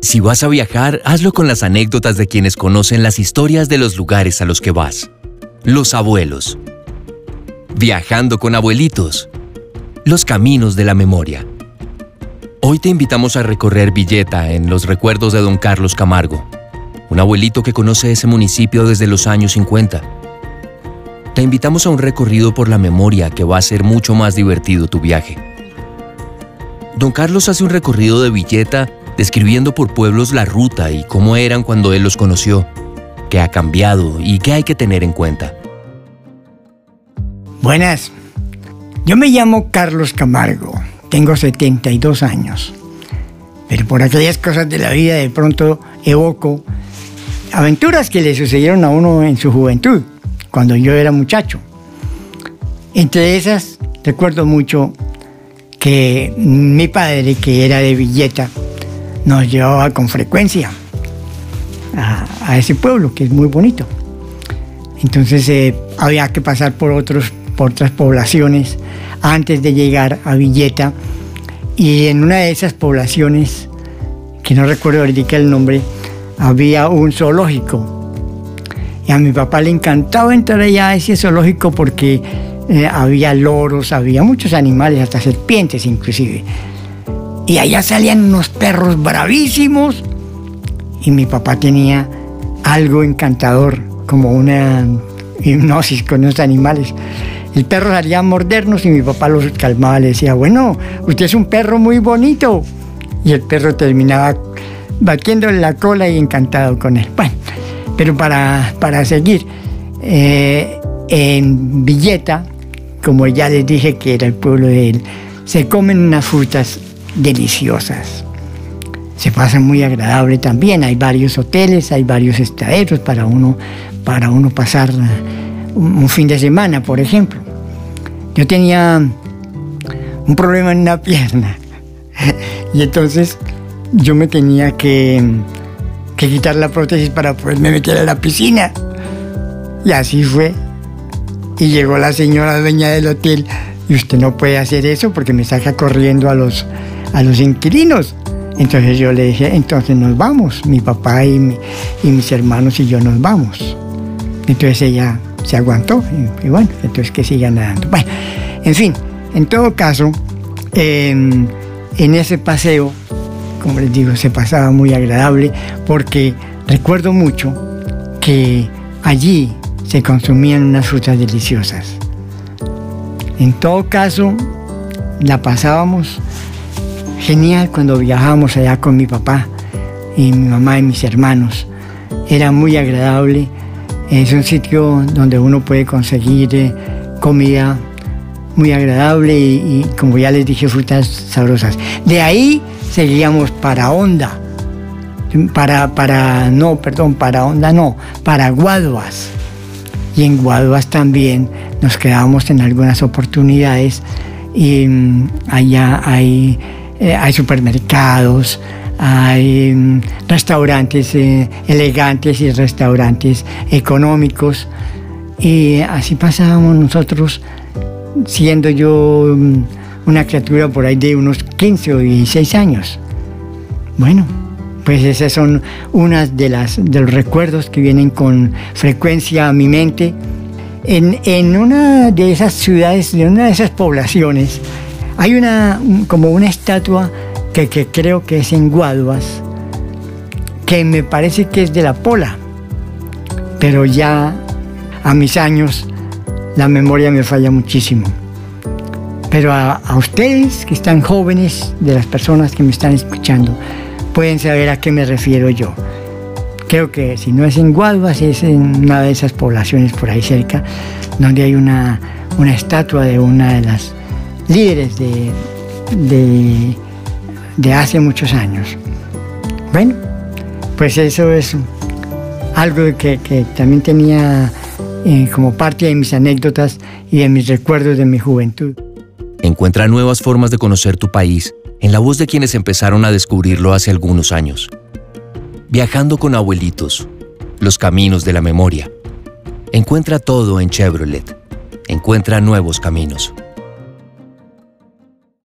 Si vas a viajar, hazlo con las anécdotas de quienes conocen las historias de los lugares a los que vas. Los abuelos. Viajando con abuelitos. Los caminos de la memoria. Hoy te invitamos a recorrer Villeta en los recuerdos de don Carlos Camargo, un abuelito que conoce ese municipio desde los años 50. Te invitamos a un recorrido por la memoria que va a ser mucho más divertido tu viaje. Don Carlos hace un recorrido de Villeta describiendo por pueblos la ruta y cómo eran cuando él los conoció, qué ha cambiado y qué hay que tener en cuenta. Buenas, yo me llamo Carlos Camargo, tengo 72 años, pero por aquellas cosas de la vida de pronto evoco aventuras que le sucedieron a uno en su juventud, cuando yo era muchacho. Entre esas, recuerdo mucho que mi padre, que era de Villeta, nos llevaba con frecuencia a, ese pueblo, que es muy bonito. Entonces eh, había que pasar por, otros, por otras poblaciones antes de llegar a Villeta. Y en una de esas poblaciones, que no recuerdo ahorita el nombre, había un zoológico. Y a mi papá le encantaba entrar allá a ese zoológico porque eh, había loros, había muchos animales, hasta serpientes inclusive. Y allá salían unos perros bravísimos. Y mi papá tenía algo encantador, como una hipnosis con los animales. El perro salía a mordernos y mi papá los calmaba, le decía, bueno, usted es un perro muy bonito. Y el perro terminaba batiéndole la cola y encantado con él. Bueno, pero para, para seguir, eh, en Villeta, como ya les dije que era el pueblo de él, se comen unas frutas deliciosas. Se pasa muy agradable también. Hay varios hoteles, hay varios estaderos para uno, para uno pasar un fin de semana, por ejemplo. Yo tenía un problema en una pierna y entonces yo me tenía que, que quitar la prótesis para poderme meter a la piscina. Y así fue. Y llegó la señora dueña del hotel y usted no puede hacer eso porque me saca corriendo a los, a los inquilinos. Entonces yo le dije, entonces nos vamos, mi papá y, mis hermanos y yo nos vamos. Entonces ella se aguantó y, bueno, entonces que sigan nadando. Bueno, en fin, en todo caso, en ese paseo, como les digo, se pasaba muy agradable porque recuerdo mucho que allí se consumían unas frutas deliciosas. En todo caso, la pasábamos genial cuando viajábamos allá con mi papá y mi mamá y mis hermanos. Era muy agradable. Es un sitio donde uno puede conseguir eh, comida muy agradable y, como ya les dije, frutas sabrosas. De ahí seguíamos para Honda. Para, para, no, perdón, para Honda no, para Guaduas. Y en Guaduas también nos quedábamos en algunas oportunidades y mm, allá hay eh, hay supermercados, hay mm, restaurantes eh, elegantes y restaurantes económicos. Y así pasábamos nosotros, siendo yo mm, una criatura por ahí de unos 15 o 16 años. Bueno, pues esas son unas de, las, de los recuerdos que vienen con frecuencia a mi mente. En, en una de esas ciudades, en una de esas poblaciones, hay una, como una estatua que, creo que es en Guaduas, que me parece que es de la Pola, pero ya a mis años la memoria me falla muchísimo. Pero a, ustedes que están jóvenes, de las personas que me están escuchando, pueden saber a qué me refiero yo. Creo que si no es en Guaduas, es en una de esas poblaciones por ahí cerca, donde hay una, una estatua de una de las líderes de, de, hace muchos años. Bueno, pues eso es algo que, también tenía eh, como parte de mis anécdotas y de mis recuerdos de mi juventud. Encuentra nuevas formas de conocer tu país en la voz de quienes empezaron a descubrirlo hace algunos años. Viajando con abuelitos, los caminos de la memoria. Encuentra todo en Chevrolet. Encuentra nuevos caminos.